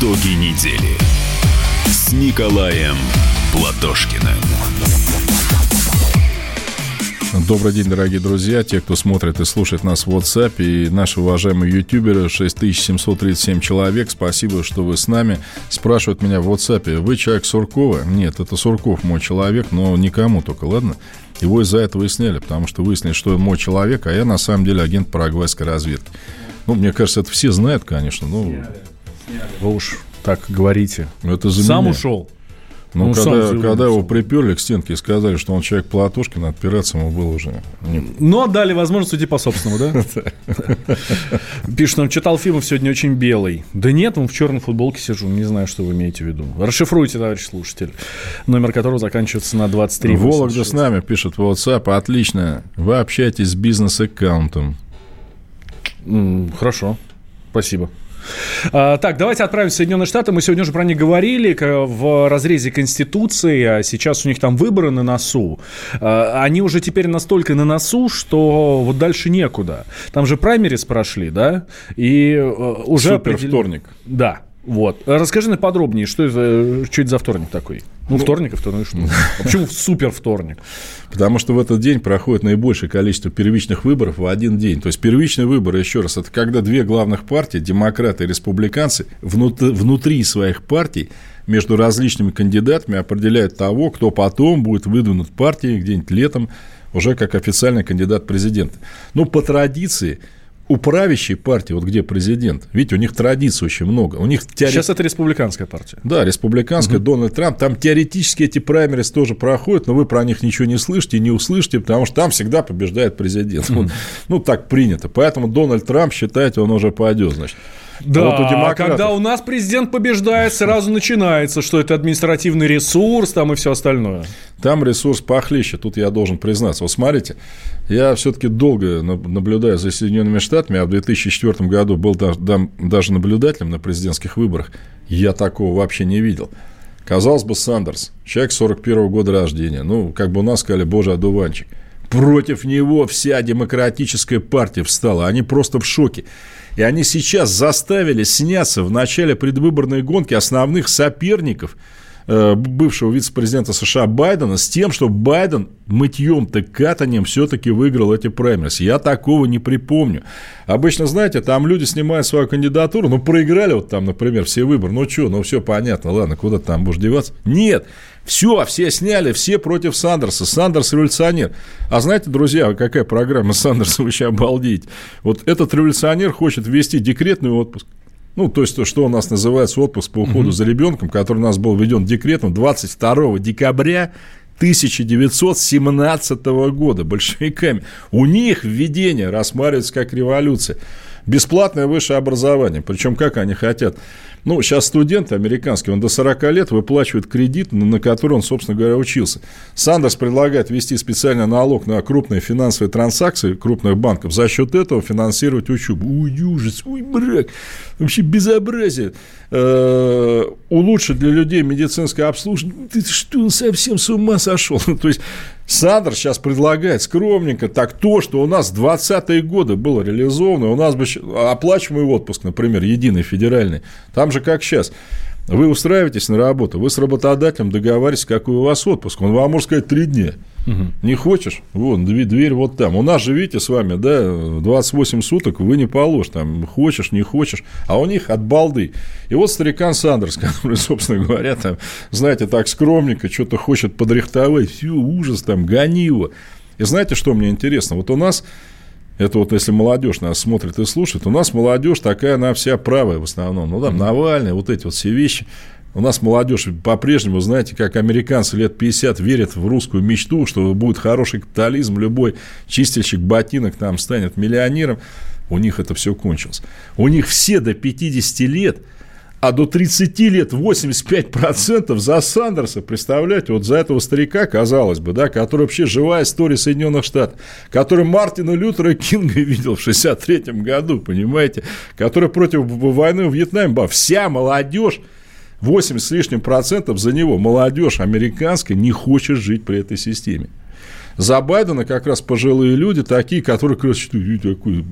Итоги недели с Николаем Платошкиным. Добрый день, дорогие друзья, те, кто смотрит и слушает нас в WhatsApp, и наши уважаемые ютуберы, 6737 человек, спасибо, что вы с нами. Спрашивают меня в WhatsApp, вы человек Суркова? Нет, это Сурков мой человек, но никому только, ладно? Его из-за этого и сняли, потому что выяснили, что он мой человек, а я на самом деле агент парагвайской разведки. Ну, мне кажется, это все знают, конечно. Ну, Вы уж так говорите. это за Сам меня. ушел. Ну, Ну, когда, когда его приперли к стенке и сказали, что он человек Платошкин, отпираться ему было уже Но отдали возможность уйти по собственному, да? Пишет нам, читал фильм сегодня очень белый. Да нет, он в черной футболке сижу. Не знаю, что вы имеете в виду. Расшифруйте, товарищ слушатель. Номер которого заканчивается на 23. Вологда с нами пишет в WhatsApp. Отлично. Вы общаетесь с бизнес-аккаунтом. Хорошо. Спасибо. А, так, давайте отправимся в Соединенные Штаты. Мы сегодня уже про них говорили в разрезе Конституции, а сейчас у них там выборы на носу. А, они уже теперь настолько на носу, что вот дальше некуда. Там же праймерис прошли, да? И э, уже Супер определен- вторник. Да. Вот. Расскажи подробнее, что это, что это за вторник такой? Ну, вторник, и вторник, что? А почему супер вторник? Потому что в этот день проходит наибольшее количество первичных выборов в один день. То есть первичные выборы, еще раз, это когда две главных партии, демократы и республиканцы, внут- внутри своих партий между различными кандидатами определяют того, кто потом будет выдвинут партией где-нибудь летом уже как официальный кандидат президента. Ну, по традиции, у правящей партии, вот где президент, видите, у них традиций очень много. У них теоре- Сейчас это республиканская партия. да, республиканская, Дональд Трамп. Там теоретически эти праймерис тоже проходят, но вы про них ничего не слышите не услышите, потому что там всегда побеждает президент. Вот. Ну, так принято. Поэтому Дональд Трамп, считайте, он уже пойдет, значит. Да, А вот у а демократов- когда у нас президент побеждает, сразу начинается, что это административный ресурс там и все остальное. Там ресурс похлеще, тут я должен признаться. Вот смотрите, я все-таки долго наб- наблюдаю за Соединенными Штатами, а в 2004 году был даже наблюдателем на президентских выборах. Я такого вообще не видел. Казалось бы, Сандерс, человек 41 года рождения, ну, как бы у нас сказали, боже, одуванчик. Против него вся демократическая партия встала, они просто в шоке. И они сейчас заставили сняться в начале предвыборной гонки основных соперников бывшего вице-президента США Байдена с тем, что Байден мытьем-то катанием все-таки выиграл эти праймерис. Я такого не припомню. Обычно, знаете, там люди снимают свою кандидатуру, ну, проиграли вот там, например, все выборы, ну, что, ну, все понятно, ладно, куда там будешь деваться? Нет, все, все сняли, все против Сандерса. Сандерс революционер. А знаете, друзья, какая программа Сандерса, сейчас обалдеете. Вот этот революционер хочет ввести декретный отпуск. Ну, то есть, то, что у нас называется отпуск по уходу за ребенком, который у нас был введен декретом 22 декабря 1917 года большевиками. У них введение рассматривается как революция. Бесплатное высшее образование. Причем как они хотят. Ну, сейчас студент американский, он до 40 лет выплачивает кредит, на который он, собственно говоря, учился. Сандерс предлагает ввести специальный налог на крупные финансовые транзакции крупных банков, за счет этого финансировать учебу. Ой, ужас, ой, брак, вообще безобразие. Э, улучшить для людей медицинское обслуживание. Ты что, он совсем с ума сошел? То есть, Сандер сейчас предлагает скромненько так то, что у нас в 20-е годы было реализовано, у нас бы оплачиваемый отпуск, например, единый федеральный, там же как сейчас. Вы устраиваетесь на работу, вы с работодателем договариваетесь, какой у вас отпуск. Он вам может сказать три дня. Не хочешь? Вон, дверь, дверь вот там. У нас же, видите, с вами, да, 28 суток вы не положишь, там, хочешь, не хочешь. А у них от балды. И вот старикан Сандерс, который, собственно говоря, там, знаете, так скромненько что-то хочет подрихтовать. Все, ужас, там, гони его. И знаете, что мне интересно? Вот у нас это вот если молодежь нас смотрит и слушает, у нас молодежь такая, она вся правая в основном. Ну, там, Навальный, вот эти вот все вещи. У нас молодежь по-прежнему, знаете, как американцы лет 50 верят в русскую мечту, что будет хороший капитализм, любой чистильщик ботинок там станет миллионером. У них это все кончилось. У них все до 50 лет а до 30 лет 85% за Сандерса, представляете, вот за этого старика, казалось бы, да, который вообще живая история Соединенных Штатов, который Мартина Лютера Кинга видел в 63 году, понимаете, который против войны в Вьетнаме был. Вся молодежь 80 с лишним процентов за него молодежь американская не хочет жить при этой системе. За Байдена как раз пожилые люди, такие, которые как раз такой.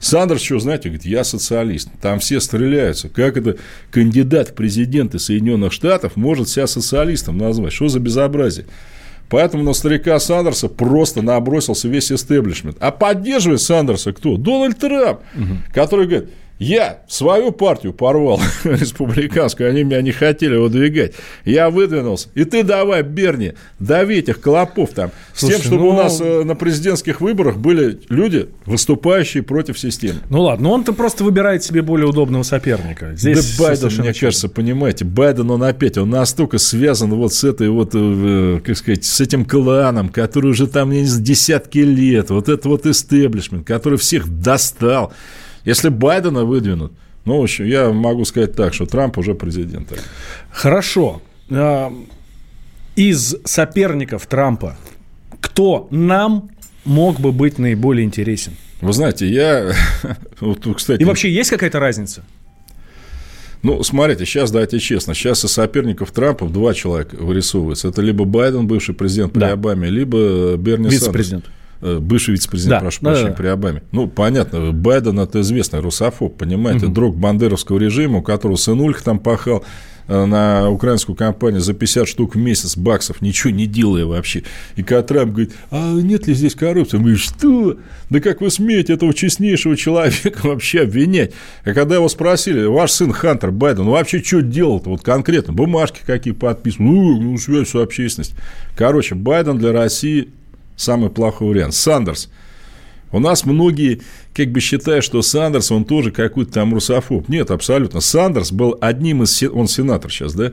Сандерс, что, знаете, говорит, я социалист. Там все стреляются. Как это кандидат в президенты Соединенных Штатов может себя социалистом назвать? Что за безобразие? Поэтому на старика Сандерса просто набросился весь истеблишмент. А поддерживает Сандерса кто? Дональд Трамп, угу. который говорит, я свою партию порвал, республиканскую, они меня не хотели выдвигать. Я выдвинулся. И ты давай, Берни, дави этих клопов там. Слушай, с тем, чтобы ну... у нас э, на президентских выборах были люди, выступающие против системы. Ну ладно, но он-то просто выбирает себе более удобного соперника. Здесь да Байден, мне кажется, понимаете, Байден, он опять, он настолько связан вот с этой вот, э, как сказать, с этим кланом, который уже там, не знаю, десятки лет, вот это вот истеблишмент, который всех достал. Если Байдена выдвинут, ну, в общем, я могу сказать так, что Трамп уже президент. Хорошо. А, из соперников Трампа кто нам мог бы быть наиболее интересен? Вы знаете, я... вот, кстати... И вообще есть какая-то разница? Ну, смотрите, сейчас, давайте честно, сейчас из соперников Трампа два человека вырисовываются. Это либо Байден, бывший президент при да. Обаме, либо Берни Сандерс. Вице-президент. Э, бывший вице-президент, да, прошу да, прощения, да. при Обаме. Ну, понятно, Байден это известный русофоб, понимаете, угу. друг бандеровского режима, у которого сынулька там пахал э, на украинскую компанию за 50 штук в месяц баксов, ничего не делая вообще. И когда Трамп говорит, а нет ли здесь коррупции? Говорит, что? Да как вы смеете этого честнейшего человека вообще обвинять? А когда его спросили, ваш сын Хантер Байден, вообще что делал-то вот конкретно? Бумажки какие подписаны? Ну, ну связь с общественностью. Короче, Байден для России самый плохой вариант. Сандерс. У нас многие как бы считают, что Сандерс, он тоже какой-то там русофоб. Нет, абсолютно. Сандерс был одним из... Он сенатор сейчас, да?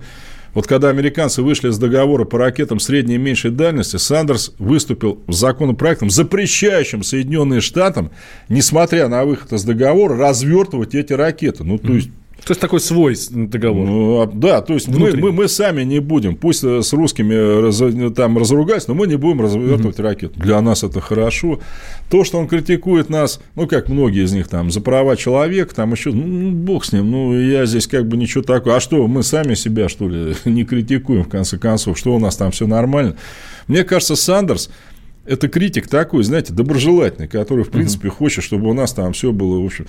Вот когда американцы вышли из договора по ракетам средней и меньшей дальности, Сандерс выступил с законопроектом, запрещающим Соединенные Штатам, несмотря на выход из договора, развертывать эти ракеты. Ну, то есть, то есть такой свой договор. Ну, а, да, то есть мы, мы, мы сами не будем, пусть э, с русскими раз, там разругать, но мы не будем развертывать угу. ракеты. Для нас это хорошо. То, что он критикует нас, ну, как многие из них там, за права человека, там еще, ну, ну, бог с ним, ну, я здесь как бы ничего такого. А что, мы сами себя, что ли, не критикуем, в конце концов, что у нас там все нормально? Мне кажется, Сандерс, это критик такой, знаете, доброжелательный, который, в принципе, угу. хочет, чтобы у нас там все было, в общем...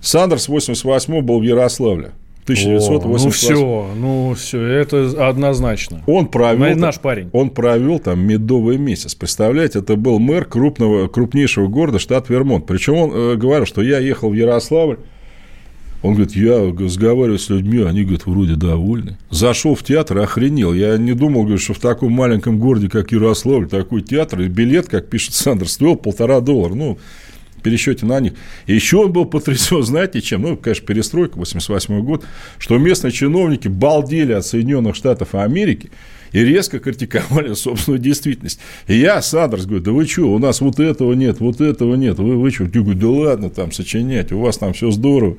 Сандерс 88 был в Ярославле. 1988. ну все, ну все, это однозначно. Он провел, наш парень. Он провел там медовый месяц. Представляете, это был мэр крупного, крупнейшего города, штат Вермонт. Причем он э, говорил, что я ехал в Ярославль. Он говорит, я разговариваю с людьми, они, говорят, вроде довольны. Зашел в театр, охренел. Я не думал, говорит, что в таком маленьком городе, как Ярославль, такой театр, и билет, как пишет Сандерс, стоил полтора доллара. Ну, пересчете на них. И еще он был потрясен, знаете, чем? Ну, конечно, перестройка, 88 год, что местные чиновники балдели от Соединенных Штатов Америки и резко критиковали собственную действительность. И я, Сандерс, говорю, да вы что, у нас вот этого нет, вот этого нет, вы, вы что? Я говорю, да ладно там сочинять, у вас там все здорово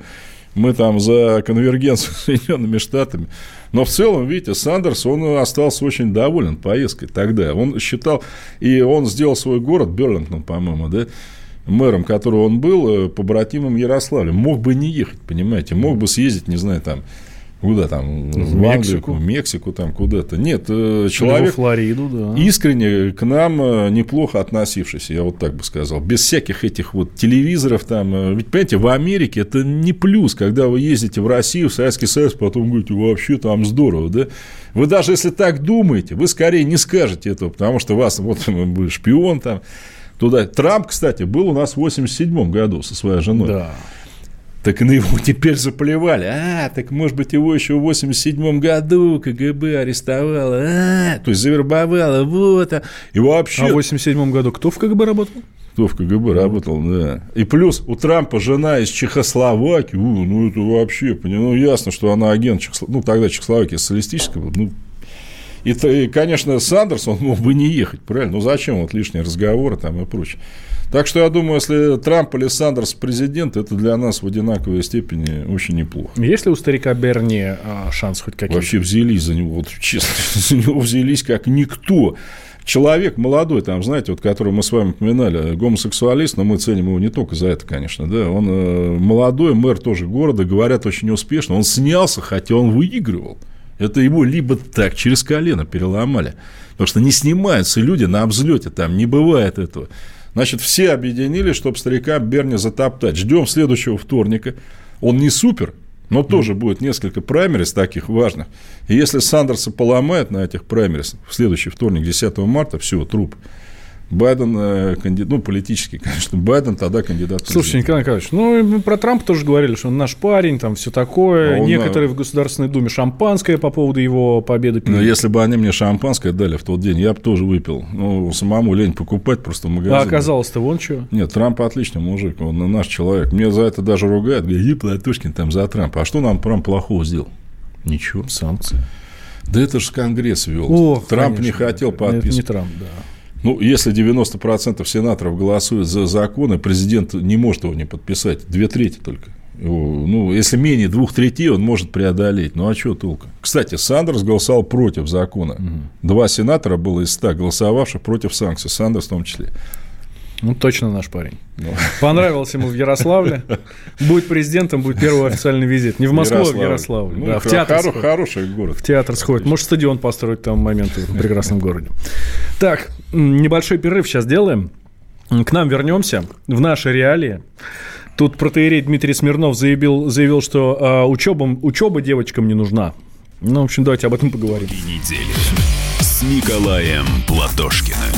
мы там за конвергенцию с Соединенными Штатами. Но в целом, видите, Сандерс, он остался очень доволен поездкой тогда. Он считал, и он сделал свой город, Берлингтон, по-моему, да, мэром, которого он был, э, побратимом Ярославля. Мог бы не ехать, понимаете, мог бы съездить, не знаю, там, Куда там? В, в Мексику. в Мексику там куда-то. Нет, э, человек Флориду, да. искренне к нам э, неплохо относившийся, я вот так бы сказал. Без всяких этих вот телевизоров там. Ведь, понимаете, в Америке это не плюс, когда вы ездите в Россию, в Советский Союз, потом говорите, вообще там здорово, да? Вы даже если так думаете, вы скорее не скажете этого, потому что вас вот шпион там туда. Трамп, кстати, был у нас в 87 году со своей женой. Да. Так на его теперь заплевали. А, так может быть его еще в 87 году КГБ арестовало. А, то есть завербовало. Вот. А. И вообще... А в 87 году кто в КГБ работал? Кто в КГБ работал, да. И плюс у Трампа жена из Чехословакии. У, ну, это вообще, ну, ясно, что она агент Чехословакии. Ну, тогда Чехословакия социалистического. Ну, и, и, конечно, Сандерс, он мог бы не ехать, правильно? Ну, зачем вот лишние разговоры там и прочее. Так что я думаю, если Трамп или Сандерс президент, это для нас в одинаковой степени очень неплохо. Есть ли у старика Берни а, шанс хоть какие-то? Вообще взялись за него, вот честно, за него взялись как никто. Человек молодой, там, знаете, вот, который мы с вами упоминали, гомосексуалист, но мы ценим его не только за это, конечно, да, он э, молодой, мэр тоже города, говорят, очень успешно, он снялся, хотя он выигрывал. Это его либо так через колено переломали. Потому что не снимаются люди на взлете, там не бывает этого. Значит, все объединились, чтобы старика Берни затоптать. Ждем следующего вторника. Он не супер, но тоже будет несколько праймерис таких важных. И если Сандерса поломает на этих праймерис в следующий вторник, 10 марта, все, труп. Байден, э, кандидат, ну, политический, конечно, Байден тогда кандидат. Слушайте, Николай Николаевич, ну, про Трампа тоже говорили, что он наш парень, там, все такое. А Некоторые на... в Государственной Думе шампанское по поводу его победы пили. Но если бы они мне шампанское дали в тот день, я бы тоже выпил. Ну, самому лень покупать просто в магазине. А оказалось-то вон что? Нет, Трамп отличный мужик, он наш человек. Мне за это даже ругают, говорят, иди, Платошкин, там, за Трампа. А что нам Трамп плохого сделал? Ничего. Санкции. Да это же Конгресс вел. О, Трамп конечно, не хотел подписывать. Это не Трамп, да. Ну, если 90% сенаторов голосуют за законы, президент не может его не подписать. Две трети только. Ну, если менее двух третей, он может преодолеть. Ну, а что толку? Кстати, Сандерс голосовал против закона. Угу. Два сенатора было из ста голосовавших против санкций. Сандерс в том числе. Ну, точно наш парень. Ну. Понравился ему в Ярославле. Будет президентом, будет первый официальный визит. Не в Москву, а в Ярославле. Ну, да, в театр хоро- Хороший город. В театр сходит. Может, стадион построить там момент в прекрасном городе. Так, небольшой перерыв сейчас делаем. К нам вернемся в наши реалии. Тут протеерей Дмитрий Смирнов заявил, заявил что а, учебам, учеба девочкам не нужна. Ну, в общем, давайте об этом поговорим. Недели с Николаем Платошкиным.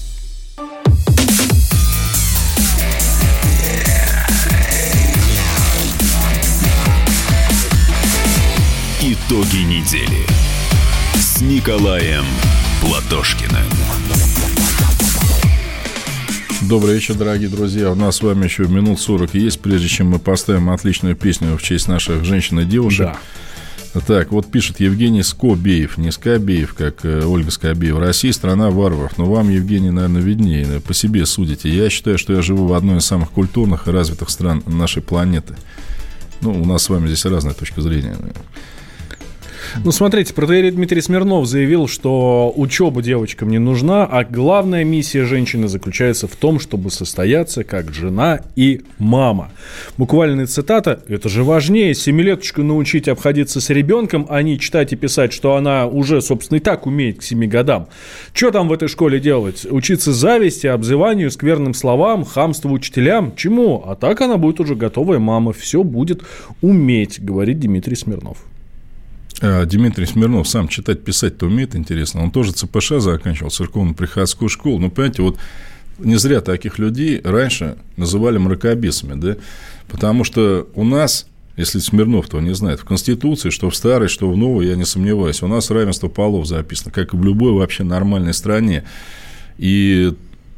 Итоги недели с Николаем Платошкиным. Добрый вечер, дорогие друзья. У нас с вами еще минут 40 есть, прежде чем мы поставим отличную песню в честь наших женщин и девушек. Да. Так, вот пишет Евгений Скобеев, не Скобеев, как э, Ольга Скобеева. Россия – страна варваров. Но вам, Евгений, наверное, виднее. По себе судите. Я считаю, что я живу в одной из самых культурных и развитых стран нашей планеты. Ну, у нас с вами здесь разная точка зрения. Ну, смотрите, протеерей Дмитрий Смирнов заявил, что учеба девочкам не нужна, а главная миссия женщины заключается в том, чтобы состояться как жена и мама. Буквальная цитата «Это же важнее семилеточку научить обходиться с ребенком, а не читать и писать, что она уже, собственно, и так умеет к семи годам. Что там в этой школе делать? Учиться зависти, обзыванию, скверным словам, хамству учителям? Чему? А так она будет уже готовая мама, все будет уметь», говорит Дмитрий Смирнов. А, Дмитрий Смирнов сам читать, писать-то умеет, интересно. Он тоже ЦПШ заканчивал, церковно-приходскую школу. Но, понимаете, вот не зря таких людей раньше называли мракобесами, да? Потому что у нас, если Смирнов того не знает, в Конституции, что в старой, что в новой, я не сомневаюсь, у нас равенство полов записано, как и в любой вообще нормальной стране. И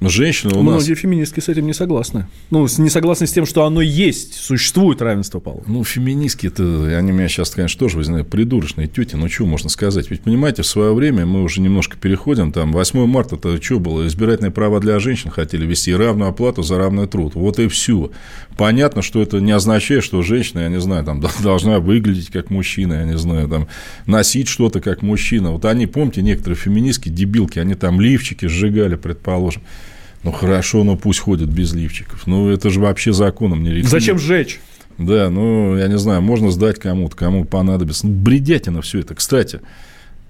женщины у Многие нас... феминистки с этим не согласны. Ну, не согласны с тем, что оно есть, существует равенство полов. Ну, феминистки, это, они меня сейчас, конечно, тоже, вы знаете, придурочные тети, ну, что можно сказать? Ведь, понимаете, в свое время мы уже немножко переходим, там, 8 марта, это что было? Избирательные права для женщин хотели вести, равную оплату за равный труд. Вот и все. Понятно, что это не означает, что женщина, я не знаю, там, должна выглядеть как мужчина, я не знаю, там, носить что-то как мужчина. Вот они, помните, некоторые феминистки, дебилки, они там лифчики сжигали, предположим. Ну хорошо, но пусть ходят без лифчиков. Ну это же вообще законом не регулируется. Зачем сжечь? Да, ну, я не знаю, можно сдать кому-то, кому понадобится. Ну, бредятина все это. Кстати,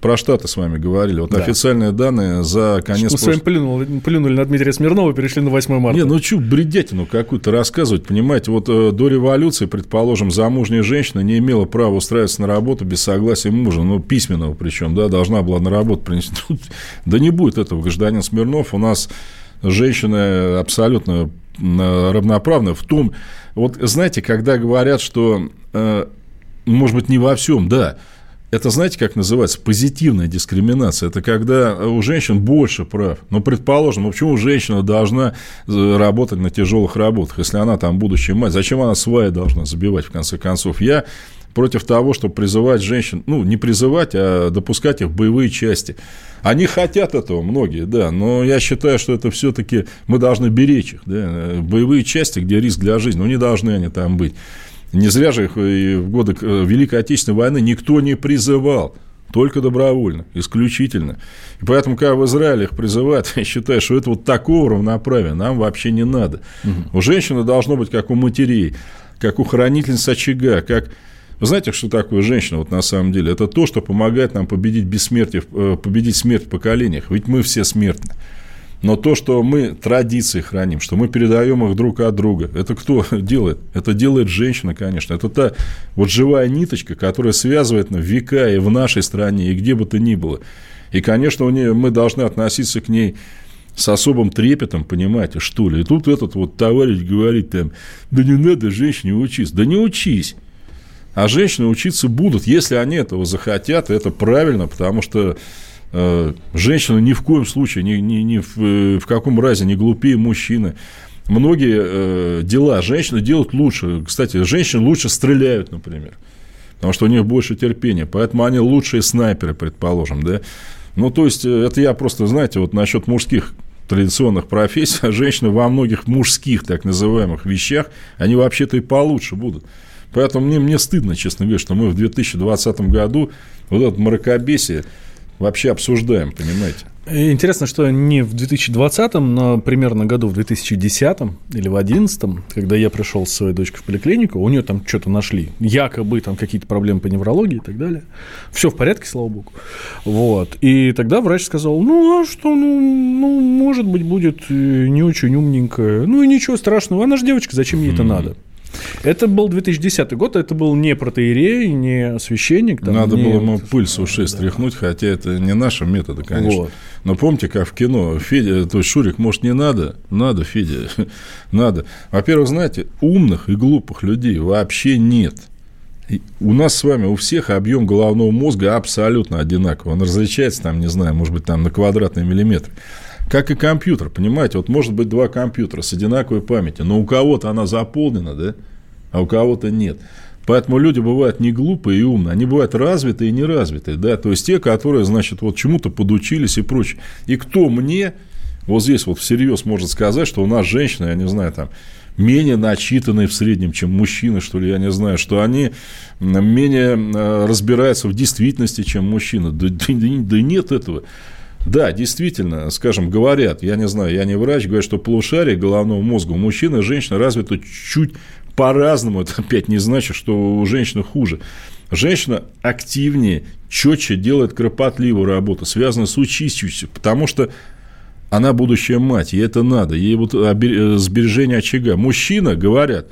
про Штаты с вами говорили. Вот да. официальные данные за конец... Мы с вами плюнули, плюнули на Дмитрия Смирнова и перешли на 8 марта. Не, ну что, бредятину какую-то рассказывать, понимаете? Вот э, до революции, предположим, замужняя женщина не имела права устраиваться на работу без согласия мужа, ну, письменного причем, да, должна была на работу принести. Да не будет этого, гражданин Смирнов. У нас женщины абсолютно равноправны в том, вот знаете, когда говорят, что, э, может быть, не во всем, да, это знаете, как называется? Позитивная дискриминация. Это когда у женщин больше прав. Но, предположим, ну почему женщина должна э, работать на тяжелых работах, если она там будущая мать? Зачем она сваи должна забивать, в конце концов? Я против того, чтобы призывать женщин, ну, не призывать, а допускать их в боевые части. Они хотят этого, многие, да, но я считаю, что это все-таки мы должны беречь их, да, боевые части, где риск для жизни, ну, не должны они там быть. Не зря же их в годы э, Великой Отечественной войны никто не призывал. Только добровольно, исключительно. И поэтому, когда в Израиле их призывают, я считаю, что это вот такого равноправия нам вообще не надо. Угу. У женщины должно быть как у матерей, как у хранительниц очага, как вы знаете, что такое женщина вот на самом деле? Это то, что помогает нам победить бессмертие, э, победить смерть в поколениях. Ведь мы все смертны. Но то, что мы традиции храним, что мы передаем их друг от друга, это кто делает? Это делает женщина, конечно. Это та вот живая ниточка, которая связывает на века и в нашей стране, и где бы то ни было. И, конечно, у нее, мы должны относиться к ней с особым трепетом, понимаете, что ли. И тут этот вот товарищ говорит там, да не надо женщине учиться. Да не учись. А женщины учиться будут, если они этого захотят, это правильно, потому что Э, женщина ни в коем случае, ни, ни, ни в, э, в каком разе не глупее мужчины. Многие э, дела женщины делают лучше. Кстати, женщины лучше стреляют, например, потому что у них больше терпения. Поэтому они лучшие снайперы, предположим, да. Ну, то есть, это я просто, знаете, вот насчет мужских традиционных профессий, женщины во многих мужских так называемых вещах, они вообще-то и получше будут. Поэтому мне, мне стыдно, честно говоря, что мы в 2020 году вот это мракобесие вообще обсуждаем, понимаете? Интересно, что не в 2020-м, но примерно году в 2010 или в 2011, когда я пришел с своей дочкой в поликлинику, у нее там что-то нашли, якобы там какие-то проблемы по неврологии и так далее. Все в порядке, слава богу. Вот. И тогда врач сказал, ну, а что, ну, ну может быть, будет э, не очень умненькая. Ну, и ничего страшного, она же девочка, зачем ей это надо? Это был 2010 год, это был не протеерей, не священник. Там, Надо не... было ему пыль с ушей да. стряхнуть, хотя это не наши методы, конечно. Вот. Но помните, как в кино, Федя, то есть Шурик, может, не надо? Надо, Федя, надо. Во-первых, знаете, умных и глупых людей вообще нет. У нас с вами у всех объем головного мозга абсолютно одинаковый. Он различается, там, не знаю, может быть, там на квадратный миллиметр. Как и компьютер, понимаете, вот может быть два компьютера с одинаковой памятью, но у кого-то она заполнена, да, а у кого-то нет. Поэтому люди бывают не глупые и умные, они бывают развитые и неразвитые, да, то есть те, которые, значит, вот чему-то подучились и прочее. И кто мне вот здесь вот всерьез может сказать, что у нас женщины, я не знаю, там, менее начитанные в среднем, чем мужчины, что ли, я не знаю, что они менее э, разбираются в действительности, чем мужчины. Да, да, да нет этого. Да, действительно, скажем, говорят, я не знаю, я не врач, говорят, что полушарие головного мозга у мужчины и женщины развито чуть по-разному. Это опять не значит, что у женщины хуже. Женщина активнее, четче делает кропотливую работу, связанную с участью, потому что она будущая мать, ей это надо, ей вот сбережение очага. Мужчина, говорят,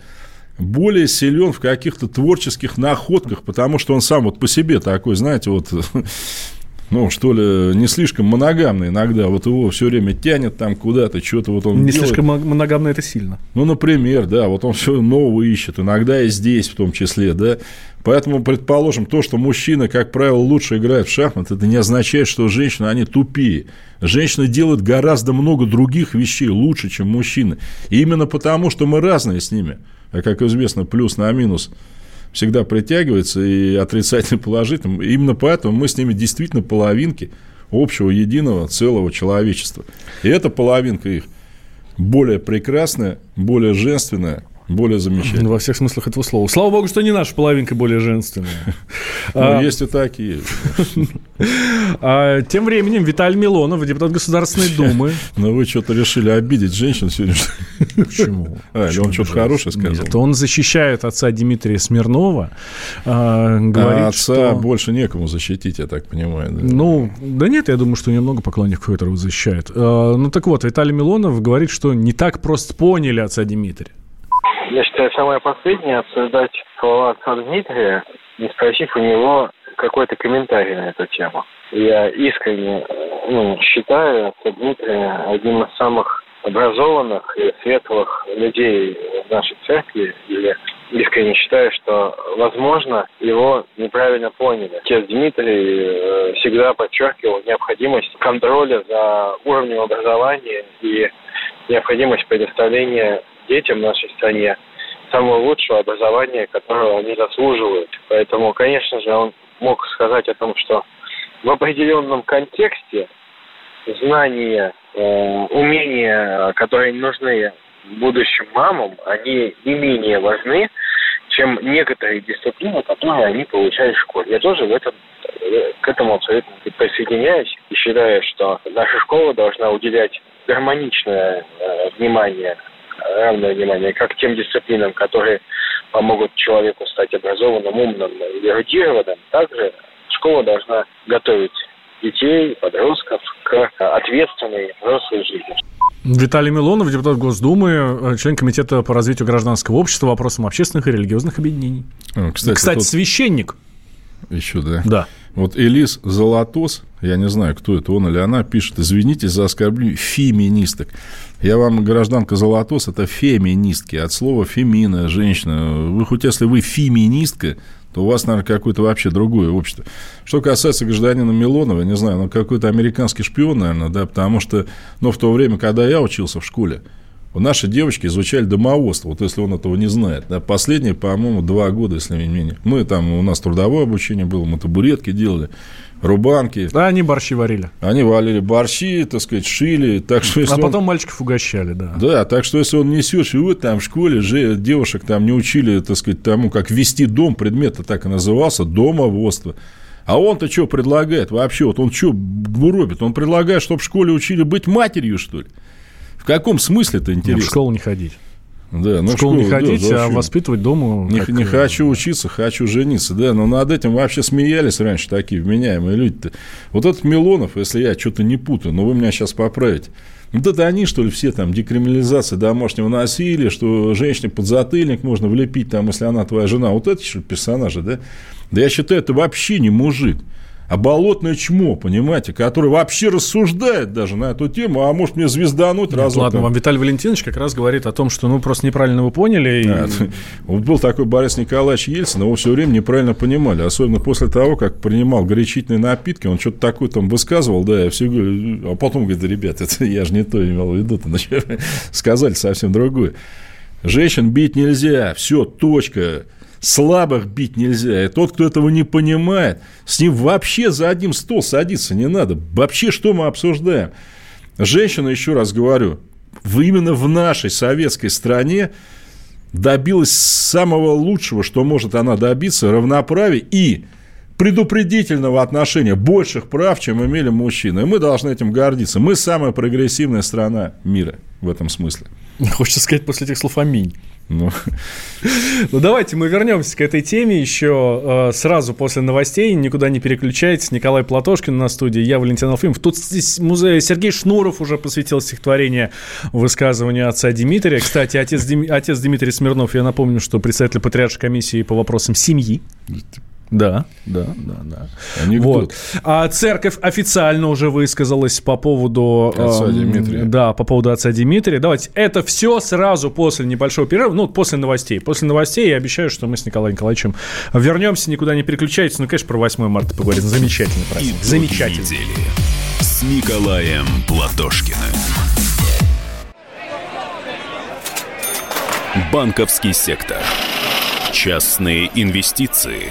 более силен в каких-то творческих находках, потому что он сам вот по себе такой, знаете, вот ну, что ли, не слишком моногамный иногда. Вот его все время тянет там куда-то, что-то вот он Не делает. слишком моногамно это сильно. Ну, например, да, вот он все нового ищет, иногда и здесь в том числе, да. Поэтому, предположим, то, что мужчина, как правило, лучше играет в шахматы, это не означает, что женщины, они тупее. Женщины делают гораздо много других вещей лучше, чем мужчины. И именно потому, что мы разные с ними. А, как известно, плюс на минус – всегда притягивается и отрицательно положительным. Именно поэтому мы с ними действительно половинки общего единого целого человечества. И эта половинка их более прекрасная, более женственная, более замечательная. Во всех смыслах этого слова. Слава богу, что не наша половинка более женственная. Ну, есть и такие. А, тем временем Виталий Милонов, депутат Государственной Думы. Ну, вы что-то решили обидеть женщин сегодня. Почему? А, он что-то хорошее сказал? Нет, он защищает отца Дмитрия Смирнова. А, говорит, отца больше некому защитить, я так понимаю. Ну, да нет, я думаю, что немного поклонников, которого защищают. Ну, так вот, Виталий Милонов говорит, что не так просто поняли отца Дмитрия. Я считаю, самое последнее обсуждать слова отца Дмитрия, не спросив у него какой-то комментарий на эту тему. Я искренне ну, считаю отца Дмитрия одним из самых образованных и светлых людей в нашей церкви или искренне считаю, что, возможно, его неправильно поняли. Отец Дмитрий э, всегда подчеркивал необходимость контроля за уровнем образования и необходимость предоставления детям в нашей стране самого лучшего образования, которого они заслуживают. Поэтому, конечно же, он мог сказать о том, что в определенном контексте знания, э, умения, которые нужны будущим мамам, они не менее важны, чем некоторые дисциплины, которые они получают в школе. Я тоже в этом, к этому абсолютно присоединяюсь и считаю, что наша школа должна уделять гармоничное э, внимание, равное внимание как тем дисциплинам, которые помогут человеку стать образованным, умным и эрудированным, также школа должна готовить детей, подростков к ответственной взрослой жизни. Виталий Милонов, депутат Госдумы, э, член Комитета по развитию гражданского общества, вопросам общественных и религиозных объединений. А, Кстати, Кстати, тут священник. еще, да? Да. Вот Элис Золотос, я не знаю, кто это, он или она, пишет, извините за оскорбление феминисток. Я вам, гражданка Золотос, это феминистки, от слова фемина, женщина. Вы хоть если вы феминистка, то у вас, наверное, какое-то вообще другое общество. Что касается гражданина Милонова, не знаю, ну, какой-то американский шпион, наверное, да, потому что, ну, в то время, когда я учился в школе, Наши девочки изучали домоводство, вот если он этого не знает. Да, последние, по-моему, два года, если не менее. Мы там, у нас трудовое обучение было, мы табуретки делали, рубанки. Да, они борщи варили. Они валили борщи, так сказать, шили. Так что, если А потом он... мальчиков угощали, да. Да, так что если он несешь, и вы там в школе же девушек там не учили, так сказать, тому, как вести дом, предмет так и назывался, домоводство. А он-то что предлагает вообще? Вот он что робит? Он предлагает, чтобы в школе учили быть матерью, что ли? В каком смысле это Ну, интересно? в школу не ходить. Да, ну, в школу не да, ходить, а зачем? воспитывать дома. Не, как, не э, хочу учиться, хочу жениться, да, но над этим вообще смеялись раньше такие вменяемые люди-то. Вот этот Милонов, если я что-то не путаю, но вы меня сейчас поправите, вот это они, что ли, все там, декриминализация домашнего насилия, что женщине под затыльник можно влепить, там, если она твоя жена, вот это что ли, персонажи, да? Да я считаю, это вообще не мужик, а болотное чмо, понимаете, который вообще рассуждает даже на эту тему, а может мне звездануть Нет, разок. ладно, вам Виталий Валентинович как раз говорит о том, что ну просто неправильно вы поняли. и- А, Вот был такой Борис Николаевич Ельцин, его все время неправильно понимали, особенно после того, как принимал горячительные напитки, он что-то такое там высказывал, да, я все говорю, а потом говорит, да, ребят, это я же не то имел в виду, сказали совсем другое. Женщин бить нельзя, все, точка. Слабых бить нельзя. И тот, кто этого не понимает, с ним вообще за один стол садиться не надо. Вообще, что мы обсуждаем? Женщина, еще раз говорю, в- именно в нашей советской стране добилась самого лучшего, что может она добиться, равноправия и предупредительного отношения, больших прав, чем имели мужчины. И мы должны этим гордиться. Мы самая прогрессивная страна мира в этом смысле. Хочется сказать после этих слов аминь. Ну, Ну, давайте мы вернемся к этой теме еще э, сразу после новостей. Никуда не переключайтесь. Николай Платошкин на студии, я Валентин Алфимов. Тут здесь музей Сергей Шнуров уже посвятил стихотворение высказыванию отца Дмитрия. Кстати, отец, Дим- отец Дмитрий Смирнов, я напомню, что председатель Патриаршей комиссии по вопросам семьи. Да, да, да, да. анекдот. Вот. А церковь официально уже высказалась по поводу... Отца эм, Дмитрия. Да, по поводу отца Дмитрия. Давайте, это все сразу после небольшого перерыва, ну, после новостей. После новостей я обещаю, что мы с Николаем Николаевичем вернемся, никуда не переключайтесь. Ну, конечно, про 8 марта поговорим. Замечательный праздник. Итоги Замечательный. недели с Николаем Платошкиным. Банковский сектор. Частные инвестиции.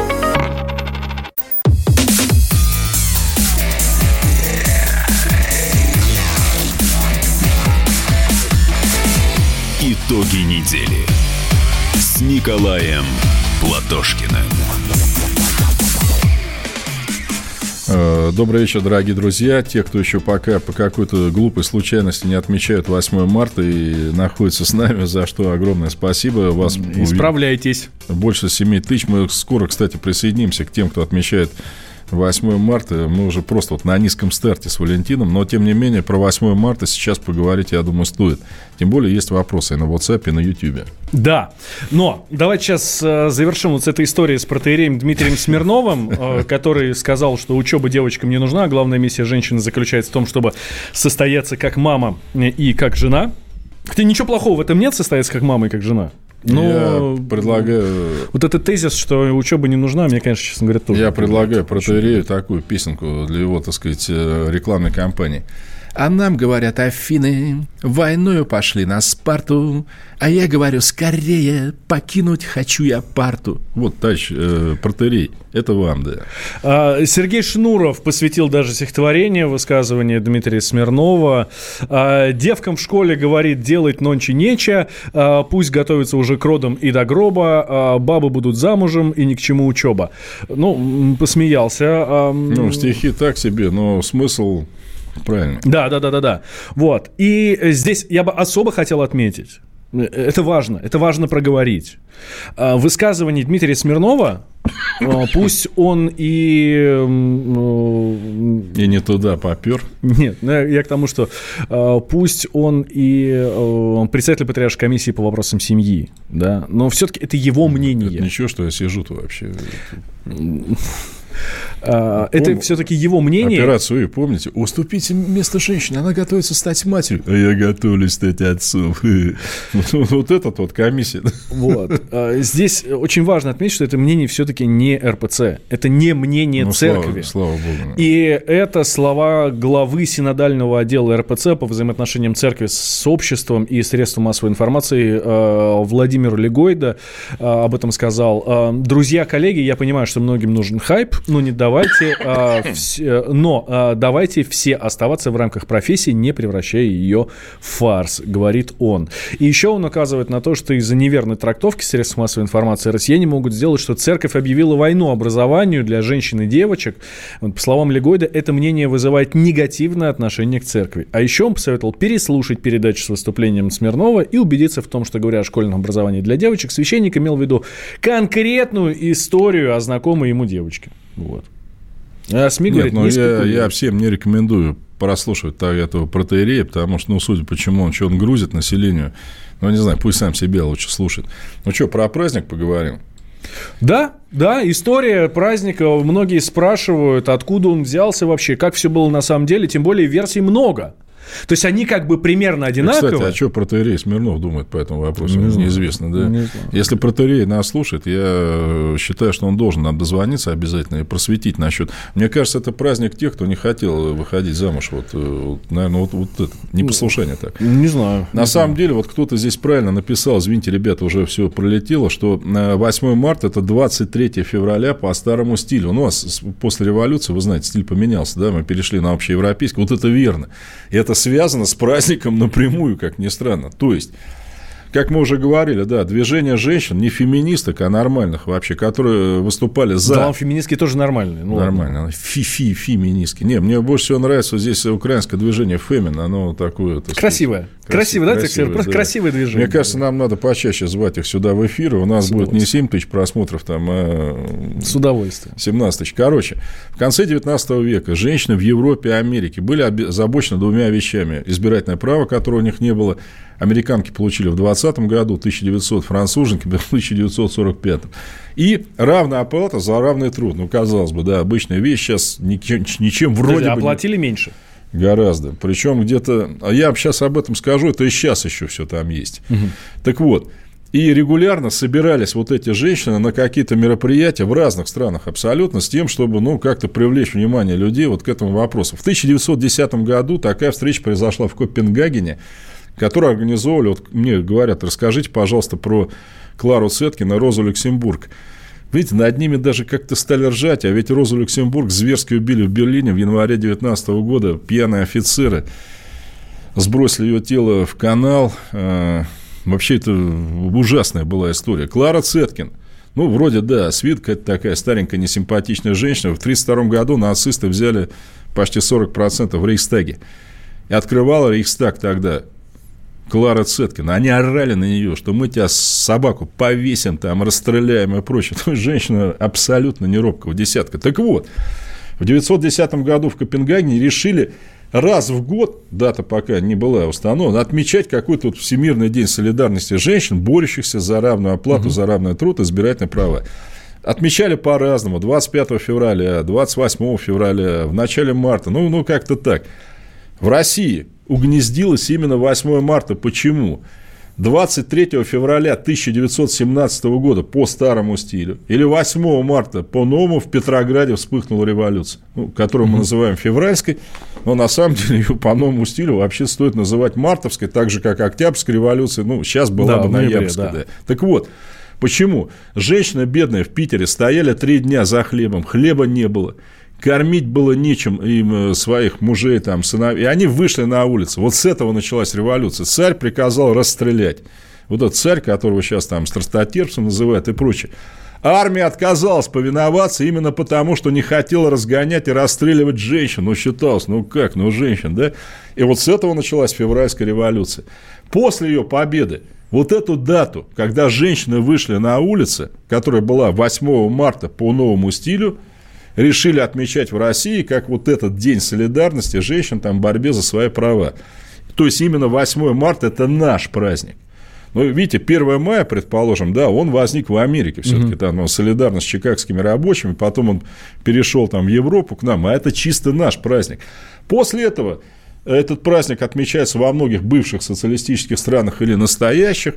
Итоги недели с Николаем Платошкиным. Э, Добрый вечер, дорогие друзья. Те, кто еще пока по какой-то глупой случайности не отмечают 8 марта и находятся с нами, за что огромное спасибо. Вас Исправляйтесь. больше 7 тысяч. Мы скоро, кстати, присоединимся к тем, кто отмечает 8 марта, мы уже просто вот на низком старте с Валентином, но тем не менее про 8 марта сейчас поговорить, я думаю, стоит. Тем более есть вопросы и на WhatsApp, и на YouTube. Да, но давайте сейчас э, завершим вот с этой историей с протеереем Дмитрием Смирновым, э, который сказал, что учеба девочкам не нужна, а главная миссия женщины заключается в том, чтобы состояться как мама и как жена. Хотя ничего плохого в этом нет, состояться как мама и как жена. Но я предлагаю... Вот этот тезис, что учеба не нужна, мне, конечно, честно говоря, тоже. Я предлагаю протеерею такую песенку для его, так сказать, э, рекламной кампании. А нам говорят Афины, войною пошли на Спарту, а я говорю, скорее покинуть хочу я парту. Вот, товарищ э, протерей, это вам, да. А, Сергей Шнуров посвятил даже стихотворение, высказывание Дмитрия Смирнова. А, Девкам в школе говорит, делать нонче нече, а, пусть готовятся уже к родам и до гроба, бабы будут замужем и ни к чему учеба. Ну, посмеялся. Ну, стихи так себе, но смысл правильный. Да, да, да, да, да. Вот. И здесь я бы особо хотел отметить. Это важно, это важно проговорить. А, Высказывание Дмитрия Смирнова, а, пусть он и... И не туда попер. Нет, ну, я к тому, что пусть он и э, председатель патриаршей комиссии по вопросам семьи, да, но все-таки это его мнение. Это ничего, что я сижу тут вообще. А, Это все-таки его мнение. Операцию, помните? Уступите место женщине, она готовится стать матерью. А я готовлюсь стать отцом. Вот этот вот комиссия. Вот. А, Здесь очень важно отметить, что это мнение все-таки не РПЦ. Это не мнение Ну, слава- церкви. Слава богу. И это слова главы синодального отдела РПЦ по взаимоотношениям церкви с обществом и средством массовой информации э, Владимир Легойда об этом сказал. Друзья, коллеги, я понимаю, что многим нужен хайп, но не давайте, э, вс- э, но э, давайте все оставаться в рамках профессии, не превращая ее в фарс, говорит он. И еще он указывает на то, что из-за неверной трактовки средств массовой информации россияне могут сделать, что церковь объявила войну образованию для женщин и девочек. Вот, по словам Легойда, это мнение вызывает негативное отношение к церкви. А еще он посоветовал переслушать передачу с выступлением Смирнова и убедиться в том, что, говоря о школьном образовании для девочек, священник имел в виду конкретную историю о знакомой ему девочке. Вот. А СМИ Нет, говорит, ну я, я всем не рекомендую прослушивать так этого протеерея, потому что, ну, судя по чему он, что он грузит населению, ну, не знаю, пусть сам себя лучше слушает. Ну, что, про праздник поговорим? Да, да, история праздника. Многие спрашивают, откуда он взялся вообще, как все было на самом деле, тем более версий много. То есть они как бы примерно одинаковые. Кстати, а что протеерей Смирнов думает по этому вопросу? Не знаю. Неизвестно, да? Не знаю. Если протеерей нас слушает, я считаю, что он должен нам дозвониться обязательно и просветить насчет. Мне кажется, это праздник тех, кто не хотел выходить замуж. Вот, э, вот, наверное, вот, вот это непослушание так. Не знаю. На самом деле, вот кто-то здесь правильно написал, извините, ребята, уже все пролетело, что э, 8 марта – это 23 февраля по старому стилю. Ну, У нас с- после революции, вы знаете, стиль поменялся, да, мы перешли на общеевропейский. Вот это верно. И это связано с праздником напрямую, как ни странно. То есть, как мы уже говорили, да, движение женщин, не феминисток, а нормальных вообще, которые выступали за... Да, феминистки тоже нормальные. Ну. Нормально. Фи-фи, феминистки. Не, мне больше всего нравится вот здесь украинское движение фемин. Оно такое... так сказать, Красивое. Красивое, да, красивое, Алексей? Просто да. красивое движение. Мне кажется, нам надо почаще звать их сюда в эфир. У нас С будет не 7 тысяч просмотров, там, а С удовольствием. 17 тысяч. Короче, в конце 19 века женщины в Европе и Америке были озабочены двумя вещами. Избирательное право, которого у них не было. Американки получили в 20 году, 1900 француженки в 1945. И равная оплата за равный труд. Ну, казалось бы, да, обычная вещь сейчас ничем, ничем вроде Подожди, бы... не- оплатили меньше. Гораздо. Причем где-то... А я сейчас об этом скажу, это и сейчас еще все там есть. Так вот, и регулярно собирались вот эти женщины на какие-то мероприятия в разных странах абсолютно с тем, чтобы, ну, как-то привлечь внимание людей вот к этому вопросу. В 1910 году такая встреча произошла в Копенгагене, которую организовывали, вот мне говорят, расскажите, пожалуйста, про Клару Цеткин и Розу Люксембург. Видите, над ними даже как-то стали ржать, а ведь Розу Люксембург зверски убили в Берлине в январе 19 года пьяные офицеры. Сбросили ее тело в канал. Э, Вообще, это ужасная была история. Клара Цеткин. Ну, вроде, да, с виду какая-то такая старенькая, несимпатичная женщина. В 1932 году нацисты взяли почти 40% в Рейхстаге. И открывала Рейхстаг тогда Клара Цеткина. Они орали на нее, что мы тебя собаку повесим, там, расстреляем и прочее. То есть, женщина абсолютно не робкого десятка. Так вот, В 910 году в Копенгагене решили раз в год, дата пока не была установлена, отмечать какой-то вот Всемирный день солидарности женщин, борющихся за равную оплату, угу. за равный труд, избирательные права. Отмечали по-разному. 25 февраля, 28 февраля, в начале марта. Ну, ну как-то так. В России угнездилось именно 8 марта. Почему? 23 февраля 1917 года по старому стилю или 8 марта по новому в Петрограде вспыхнула революция, ну, которую мы называем февральской, но на самом деле ее по новому стилю вообще стоит называть мартовской, так же, как Октябрьская революция, ну, сейчас была да, бы ноябрьская. Да. Да. Так вот, почему? Женщины бедные в Питере стояли три дня за хлебом, хлеба не было кормить было нечем им э, своих мужей, там, сыновей. И они вышли на улицу. Вот с этого началась революция. Царь приказал расстрелять. Вот этот царь, которого сейчас там страстотерпцем называют и прочее. Армия отказалась повиноваться именно потому, что не хотела разгонять и расстреливать женщин. Ну, считалось, ну как, ну женщин, да? И вот с этого началась февральская революция. После ее победы вот эту дату, когда женщины вышли на улицы, которая была 8 марта по новому стилю, решили отмечать в России как вот этот день солидарности женщин там в борьбе за свои права. То есть именно 8 марта это наш праздник. Ну, видите, 1 мая, предположим, да, он возник в Америке все-таки, там, ну, солидарно с чикагскими рабочими, потом он перешел там в Европу к нам, а это чисто наш праздник. После этого этот праздник отмечается во многих бывших социалистических странах или настоящих,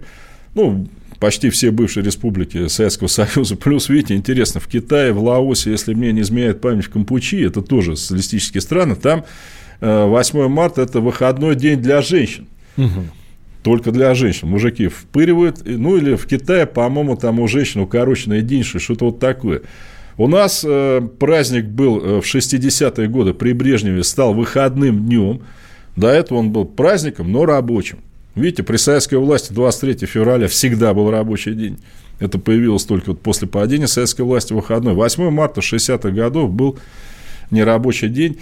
ну, почти все бывшие республики Советского Союза. Плюс, видите, интересно, в Китае, в Лаосе, если мне не изменяет память, в Кампучи, это тоже социалистические страны, там 8 э, марта – это выходной день для женщин. Угу. Только для женщин. Мужики впыривают. Ну, или в Китае, по-моему, там у женщин укороченный день, что-то вот такое. У нас э, праздник был э, в 60-е годы при Брежневе, стал выходным днем. До этого он был праздником, но рабочим. Видите, при советской власти 23 февраля всегда был рабочий день. Это появилось только вот после падения советской власти выходной. 8 марта 60-х годов был нерабочий день.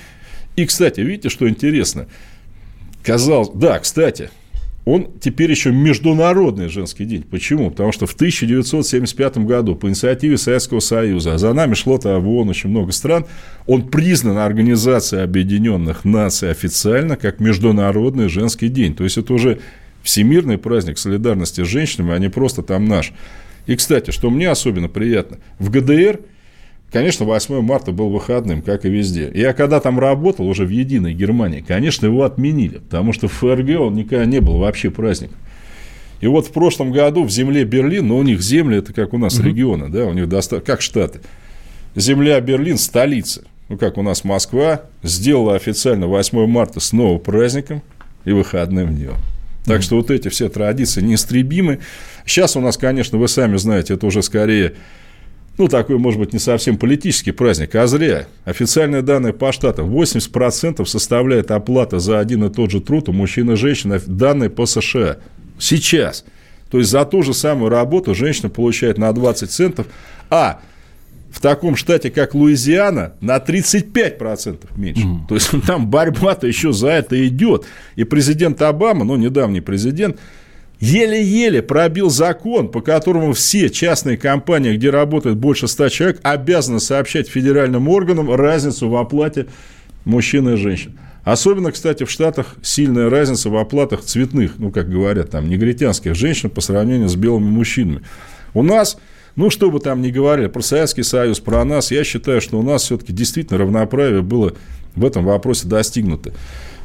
И, кстати, видите, что интересно? Казалось, да, кстати, он теперь еще международный женский день. Почему? Потому что в 1975 году по инициативе Советского Союза, а за нами шло-то в ООН очень много стран, он признан Организацией Объединенных Наций официально как Международный женский день. То есть это уже всемирный праздник солидарности с женщинами, а не просто там наш. И, кстати, что мне особенно приятно, в ГДР, конечно, 8 марта был выходным, как и везде. Я когда там работал, уже в Единой Германии, конечно, его отменили, потому что в ФРГ он никогда не был вообще праздником. И вот в прошлом году в земле Берлин, но у них земли это как у нас угу. регионы, да, у них доста... как штаты. Земля Берлин, столица, ну как у нас Москва, сделала официально 8 марта снова праздником и выходным днем. Так что вот эти все традиции неистребимы. Сейчас у нас, конечно, вы сами знаете, это уже скорее ну, такой, может быть, не совсем политический праздник, а зря. Официальные данные по штатам. 80% составляет оплата за один и тот же труд у мужчин и женщин, данные по США. Сейчас. То есть, за ту же самую работу женщина получает на 20 центов, а в таком штате, как Луизиана, на 35% меньше. Mm. То есть там борьба-то еще за это идет. И президент Обама, ну, недавний президент, еле-еле пробил закон, по которому все частные компании, где работает больше 100 человек, обязаны сообщать федеральным органам разницу в оплате мужчин и женщин. Особенно, кстати, в Штатах сильная разница в оплатах цветных, ну, как говорят, там, негритянских женщин по сравнению с белыми мужчинами. У нас ну, что бы там ни говорили про Советский Союз, про нас, я считаю, что у нас все-таки действительно равноправие было в этом вопросе достигнуто.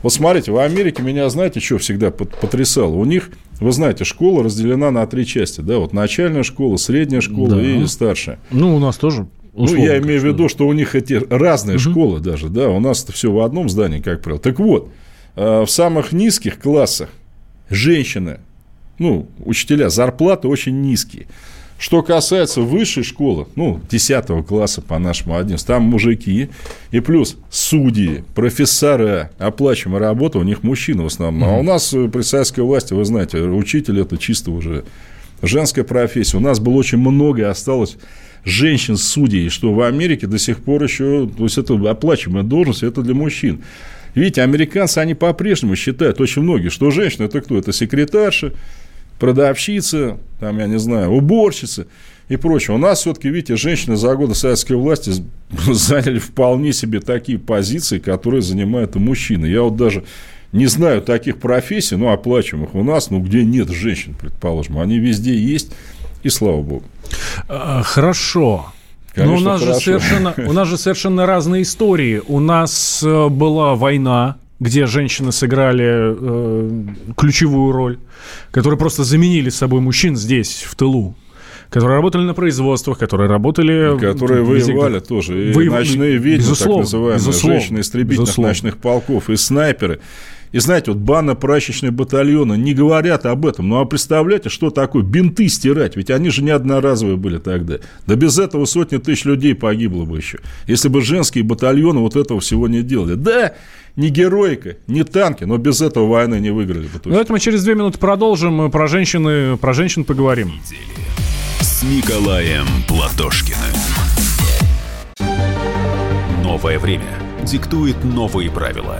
Вот смотрите, в Америке меня, знаете, что всегда потрясало? У них, вы знаете, школа разделена на три части, да, вот начальная школа, средняя школа да. и старшая. Ну, у нас тоже. Условно, ну, я имею в виду, что у них эти разные угу. школы даже, да, у нас это все в одном здании, как правило. Так вот, э, в самых низких классах женщины, ну, учителя, зарплаты очень низкие. Что касается высшей школы, ну, 10 класса по нашему 11, там мужики, и плюс судьи, профессора, оплачиваемая работа, у них мужчины в основном. А у нас при советской власти, вы знаете, учитель это чисто уже женская профессия. У нас было очень много, осталось женщин-судей, что в Америке до сих пор еще, то есть это оплачиваемая должность, это для мужчин. Видите, американцы, они по-прежнему считают, очень многие, что женщина это кто? Это секретарша, продавщица, там, я не знаю, уборщица. и прочее. У нас все-таки, видите, женщины за годы советской власти заняли вполне себе такие позиции, которые занимают и мужчины. Я вот даже не знаю таких профессий, ну, оплачиваемых у нас, ну, где нет женщин, предположим. Они везде есть, и слава богу. А, Хорошо. Но у Конечно, нас, же совершенно, у нас же совершенно разные истории. У нас э, была война, где женщины сыграли э, ключевую роль, которые просто заменили собой мужчин здесь, в тылу. Которые работали на производствах, которые работали... Которые везде, воевали где- тоже. И Воев- ночные ведьмы, безусловно, так называемые, безусловно, женщины истребительных безусловно. ночных полков, и снайперы. И знаете, вот банно-прачечные батальоны не говорят об этом. Ну, а представляете, что такое бинты стирать? Ведь они же не одноразовые были тогда. Да без этого сотни тысяч людей погибло бы еще. Если бы женские батальоны вот этого всего не делали. Да, не героика, не танки, но без этого войны не выиграли бы. точно. Ну, это мы через две минуты продолжим. Мы Про, женщины, про женщин поговорим. С Николаем Платошкиным. Новое время диктует новые правила.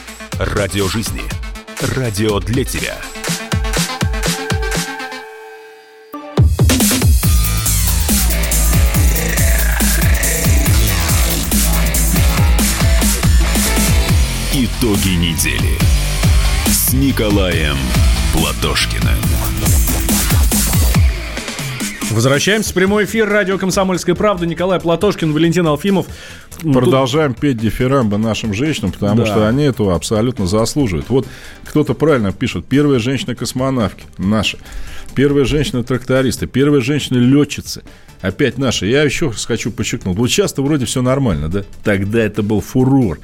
Радио жизни. Радио для тебя. Итоги недели с Николаем Платошкиным. Возвращаемся в прямой эфир. Радио «Комсомольская правда». Николай Платошкин, Валентин Алфимов. Продолжаем петь дифирамбы нашим женщинам, потому Да. что они этого абсолютно заслуживают. Вот кто-то правильно пишет. Первая женщина-космонавки наша. Первая женщина-трактористы. Первая женщина-летчица. Опять наша. Я еще хочу подчеркнуть. Вот часто вроде все нормально, да? Тогда это был фурор.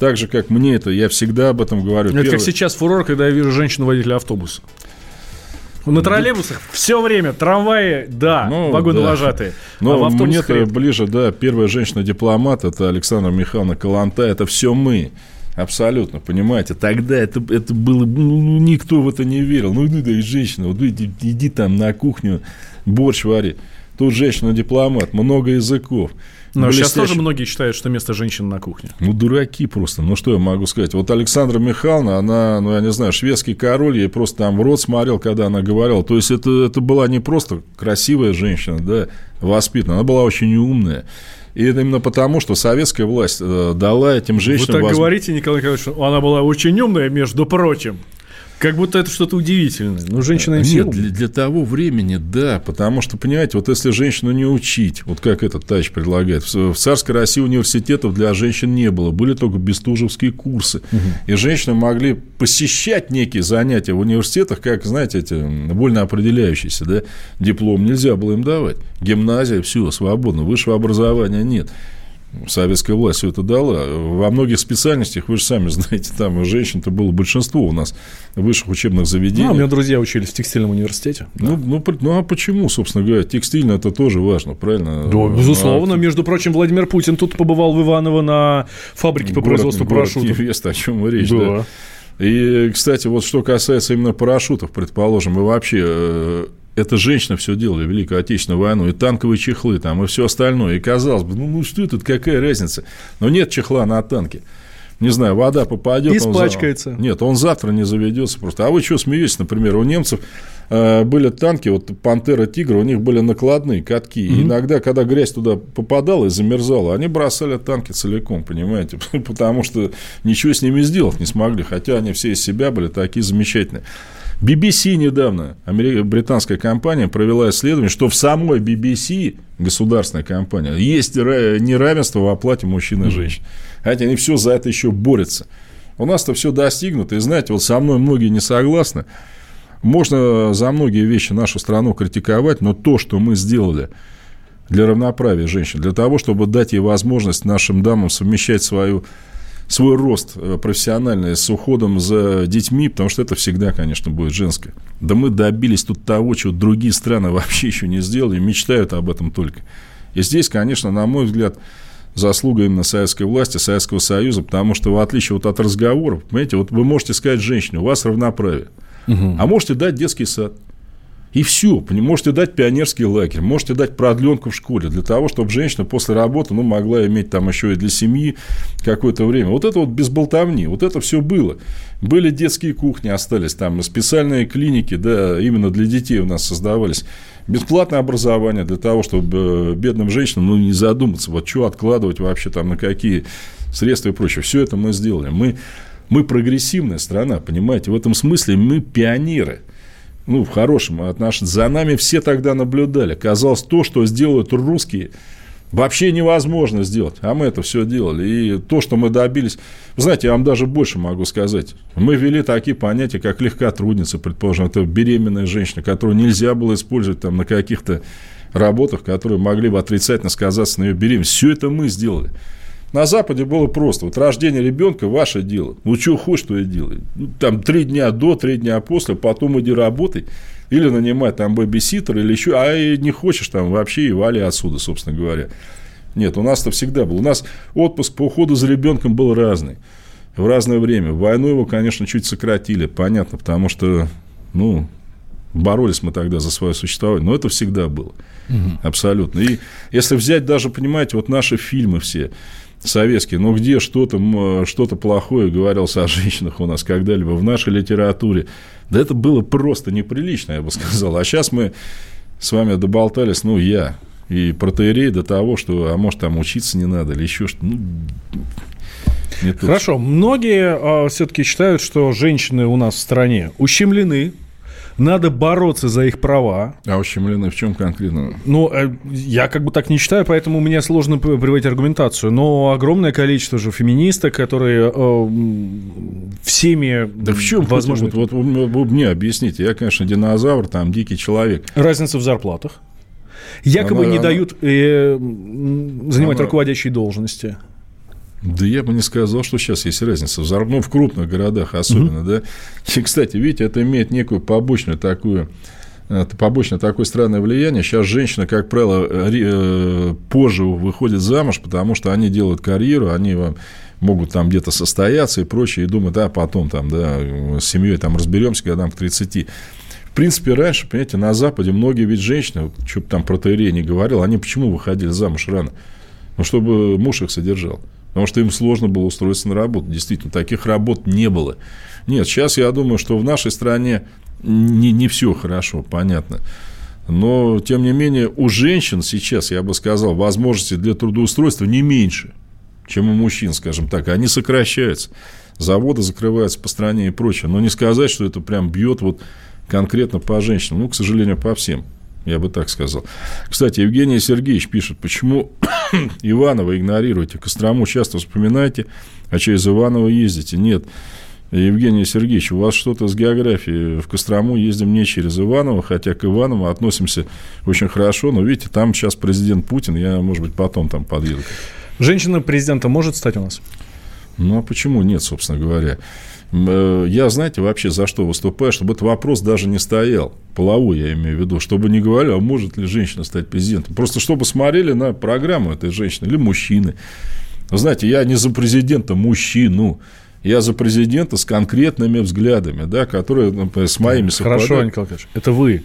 Так же, как мне это, я всегда об этом говорю. Это Первый- как сейчас фурор, когда я вижу женщину-водителя автобуса. На троллейбусах все время, трамваи, да, Ну, вагоны да. Но а в редко. ближе, да, первая женщина-дипломат, это Александра Михайловна Каланта, это все мы. Абсолютно, понимаете? Тогда это, это было, ну, ну, никто в это не верил. Ну, ну, да, и женщина, вот иди, иди там на кухню, борщ вари. Тут женщина-дипломат, много языков. Но сейчас Блестяще. тоже многие считают, что место женщин на кухне. Ну, дураки просто. Ну, что я могу сказать? Вот Александра Михайловна, она, ну, я не знаю, шведский король, ей просто там в рот смотрел, когда она говорила. То есть, это, это была не просто красивая женщина, да, воспитанная, она была очень умная. И это именно потому, что советская власть э, дала этим Вы женщинам... так воз- говорите, Николай Николаевич, она была очень умная, между прочим. Как будто это что-то удивительное. Ну, женщина им Нет, для, для того времени, да, потому что, понимаете, вот если женщину не учить, вот как этот товарищ предлагает, в, в царской России университетов для женщин не было, были только бестужевские курсы, и женщины могли посещать некие занятия в университетах, как, знаете, эти вольно определяющиеся, да, диплом нельзя было им давать, гимназия, все, свободно, высшего образования нет. Советская власть все это дала. Во многих специальностях, вы же сами знаете, там женщин-то было большинство у нас в высших учебных заведениях. Ну, у меня друзья учились в текстильном университете. Ну, ну, при- ну, а почему, собственно говоря, текстильно это тоже важно, правильно? Да, безусловно. А, Между прочим, Владимир Путин тут побывал в Иваново на фабрике по город- производству город парашютов. невеста, о чем речь, Да. да. И, кстати, вот что касается именно парашютов, предположим, и вообще, это женщины все делали, Великую Отечественную войну, и танковые чехлы там, и все остальное. И казалось бы, ну, ну что тут, какая разница? Но нет чехла на танке. Не знаю, вода попадет. он Испачкается. Нет, он завтра не заведется просто. А вы что смеетесь, например, у немцев э, были танки, вот Пантера Тигр, у них были накладные катки. И иногда, когда грязь туда попадала и замерзала, они бросали танки целиком, понимаете? Потому что ничего с ними сделать не смогли, хотя они все из себя были такие замечательные. BBC недавно, британская компания, провела исследование, что в самой BBC, государственная компания, есть ра- неравенство в оплате мужчин и женщин. Хотя они все за это еще борются. У нас-то все достигнуто. И знаете, вот со мной многие не согласны. Можно за многие вещи нашу страну критиковать, но то, что мы сделали для равноправия женщин, для того, чтобы дать ей возможность нашим дамам совмещать свою свой рост э, профессиональный с уходом за детьми, потому что это всегда, конечно, будет женское. Да мы добились тут того, чего другие страны вообще еще не сделали, мечтают об этом только. И здесь, конечно, на мой взгляд, заслуга именно советской власти, Советского Союза, потому что в отличие вот от разговоров, понимаете, вот вы можете сказать женщине, у вас равноправие, угу. а можете дать детский сад. И все. Можете дать пионерский лагерь, можете дать продленку в школе для того, чтобы женщина после работы ну, могла иметь там еще и для семьи какое-то время. Вот это вот без болтовни, вот это все было. Были детские кухни, остались там специальные клиники, да, именно для детей у нас создавались. Бесплатное образование для того, чтобы э, бедным женщинам ну, не задуматься, вот что откладывать вообще там, на какие средства и прочее. Все это мы сделали. Мы, мы прогрессивная страна, понимаете, в этом смысле мы пионеры – ну, в хорошем отношении. За нами все тогда наблюдали. Казалось, то, что сделают русские, вообще невозможно сделать. А мы это все делали. И то, что мы добились... Вы знаете, я вам даже больше могу сказать. Мы ввели такие понятия, как легкотрудница, предположим. Это беременная женщина, которую нельзя было использовать там, на каких-то работах, которые могли бы отрицательно сказаться на ее беременность. Все это мы сделали. На Западе было просто. Вот рождение ребенка – ваше дело. Ну, что хочешь, то и делай. Ну, там три дня до, три дня после, потом иди работай. Или нанимай там бэбиситер, или еще. А и не хочешь, там вообще и вали отсюда, собственно говоря. Нет, у нас-то всегда был. У нас отпуск по уходу за ребенком был разный. В разное время. В войну его, конечно, чуть сократили. Понятно, потому что, ну, боролись мы тогда за свое существование. Но это всегда было. Угу. Абсолютно. И если взять даже, понимаете, вот наши фильмы все – советский, но где что-то что плохое говорилось о женщинах у нас когда-либо в нашей литературе. Да это было просто неприлично, я бы сказал. А сейчас мы с вами доболтались, ну, я и протеерей до того, что, а может, там учиться не надо или еще что-то. Ну, Хорошо. Многие э, все-таки считают, что женщины у нас в стране ущемлены, надо бороться за их права. А ущемлены в чем конкретно? Ну, э, я как бы так не считаю, поэтому мне сложно приводить аргументацию. Но огромное количество же феминисток, которые э, всеми... Да в чем возможно? Вот, вот вы, вы мне объясните. Я, конечно, динозавр, там, дикий человек. Разница в зарплатах. Якобы она, не дают э, занимать она, руководящие должности. Да я бы не сказал, что сейчас есть разница. В, ну, в крупных городах особенно, угу. да. И, кстати, видите, это имеет некую побочную такую это побочное такое странное влияние. Сейчас женщины, как правило, э, позже выходят замуж, потому что они делают карьеру, они могут там где-то состояться и прочее, и думают, да, потом там, да, с семьей там разберемся годам к 30. В принципе, раньше, понимаете, на Западе многие ведь женщины, что бы там про не говорил, они почему выходили замуж рано? Ну, чтобы муж их содержал. Потому что им сложно было устроиться на работу. Действительно, таких работ не было. Нет, сейчас я думаю, что в нашей стране не, не все хорошо, понятно. Но, тем не менее, у женщин сейчас, я бы сказал, возможности для трудоустройства не меньше, чем у мужчин, скажем так. Они сокращаются. Заводы закрываются по стране и прочее. Но не сказать, что это прям бьет вот конкретно по женщинам. Ну, к сожалению, по всем. Я бы так сказал. Кстати, Евгений Сергеевич пишет, почему Иванова игнорируете? Кострому часто вспоминаете, а через Иванова ездите. Нет. Евгений Сергеевич, у вас что-то с географией. В Кострому ездим не через Иваново, хотя к Иваново относимся очень хорошо. Но видите, там сейчас президент Путин, я, может быть, потом там подъеду. Женщина президента может стать у нас? Ну, а почему нет, собственно говоря? Э, я, знаете, вообще за что выступаю, чтобы этот вопрос даже не стоял. Половой я имею в виду. Чтобы не говорили, а может ли женщина стать президентом. Просто чтобы смотрели на программу этой женщины или мужчины. знаете, я не за президента мужчину. Я за президента с конкретными взглядами, да, которые например, с моими совпадают. Хорошо, Николай это вы.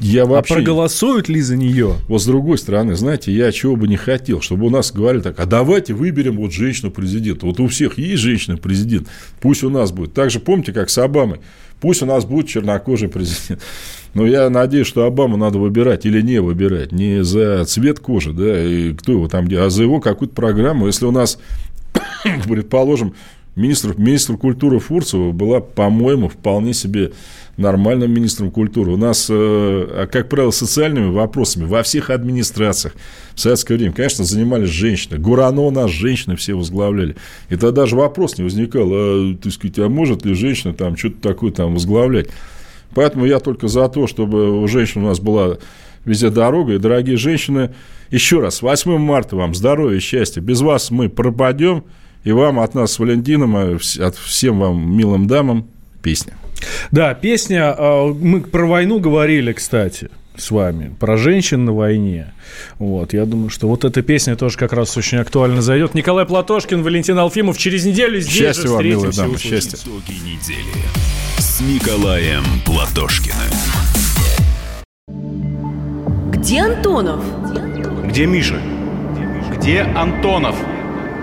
Я вообще... А проголосуют ли за нее? Вот с другой стороны, знаете, я чего бы не хотел, чтобы у нас говорили так, а давайте выберем вот женщину-президента. Вот у всех есть женщина-президент, пусть у нас будет. Так же помните, как с Обамой, пусть у нас будет чернокожий президент. Но я надеюсь, что Обаму надо выбирать или не выбирать. Не за цвет кожи, да, и кто его там, а за его какую-то программу. Если у нас, предположим, министр, министр культуры Фурцева была, по-моему, вполне себе нормальным министром культуры. У нас, э, как правило, социальными вопросами во всех администрациях в советское время, конечно, занимались женщины. Гурано у нас женщины все возглавляли. И тогда даже вопрос не возникал, а, так сказать, а может ли женщина там что-то такое там возглавлять. Поэтому я только за то, чтобы у женщин у нас была везде дорога. И, дорогие женщины, еще раз, 8 марта вам здоровья, счастья. Без вас мы пропадем. И вам от нас с Валентином, а от всем вам милым дамам песня. Да, песня, э, мы про войну говорили, кстати, с вами, про женщин на войне. Вот, я думаю, что вот эта песня тоже как раз очень актуально зайдет. Николай Платошкин, Валентин Алфимов через неделю здесь Счастья же вам, милые встретимся. дамы, услышимся. счастья. Итоги недели с Николаем Платошкиным. Где Антонов? Где Миша? Где Антонов?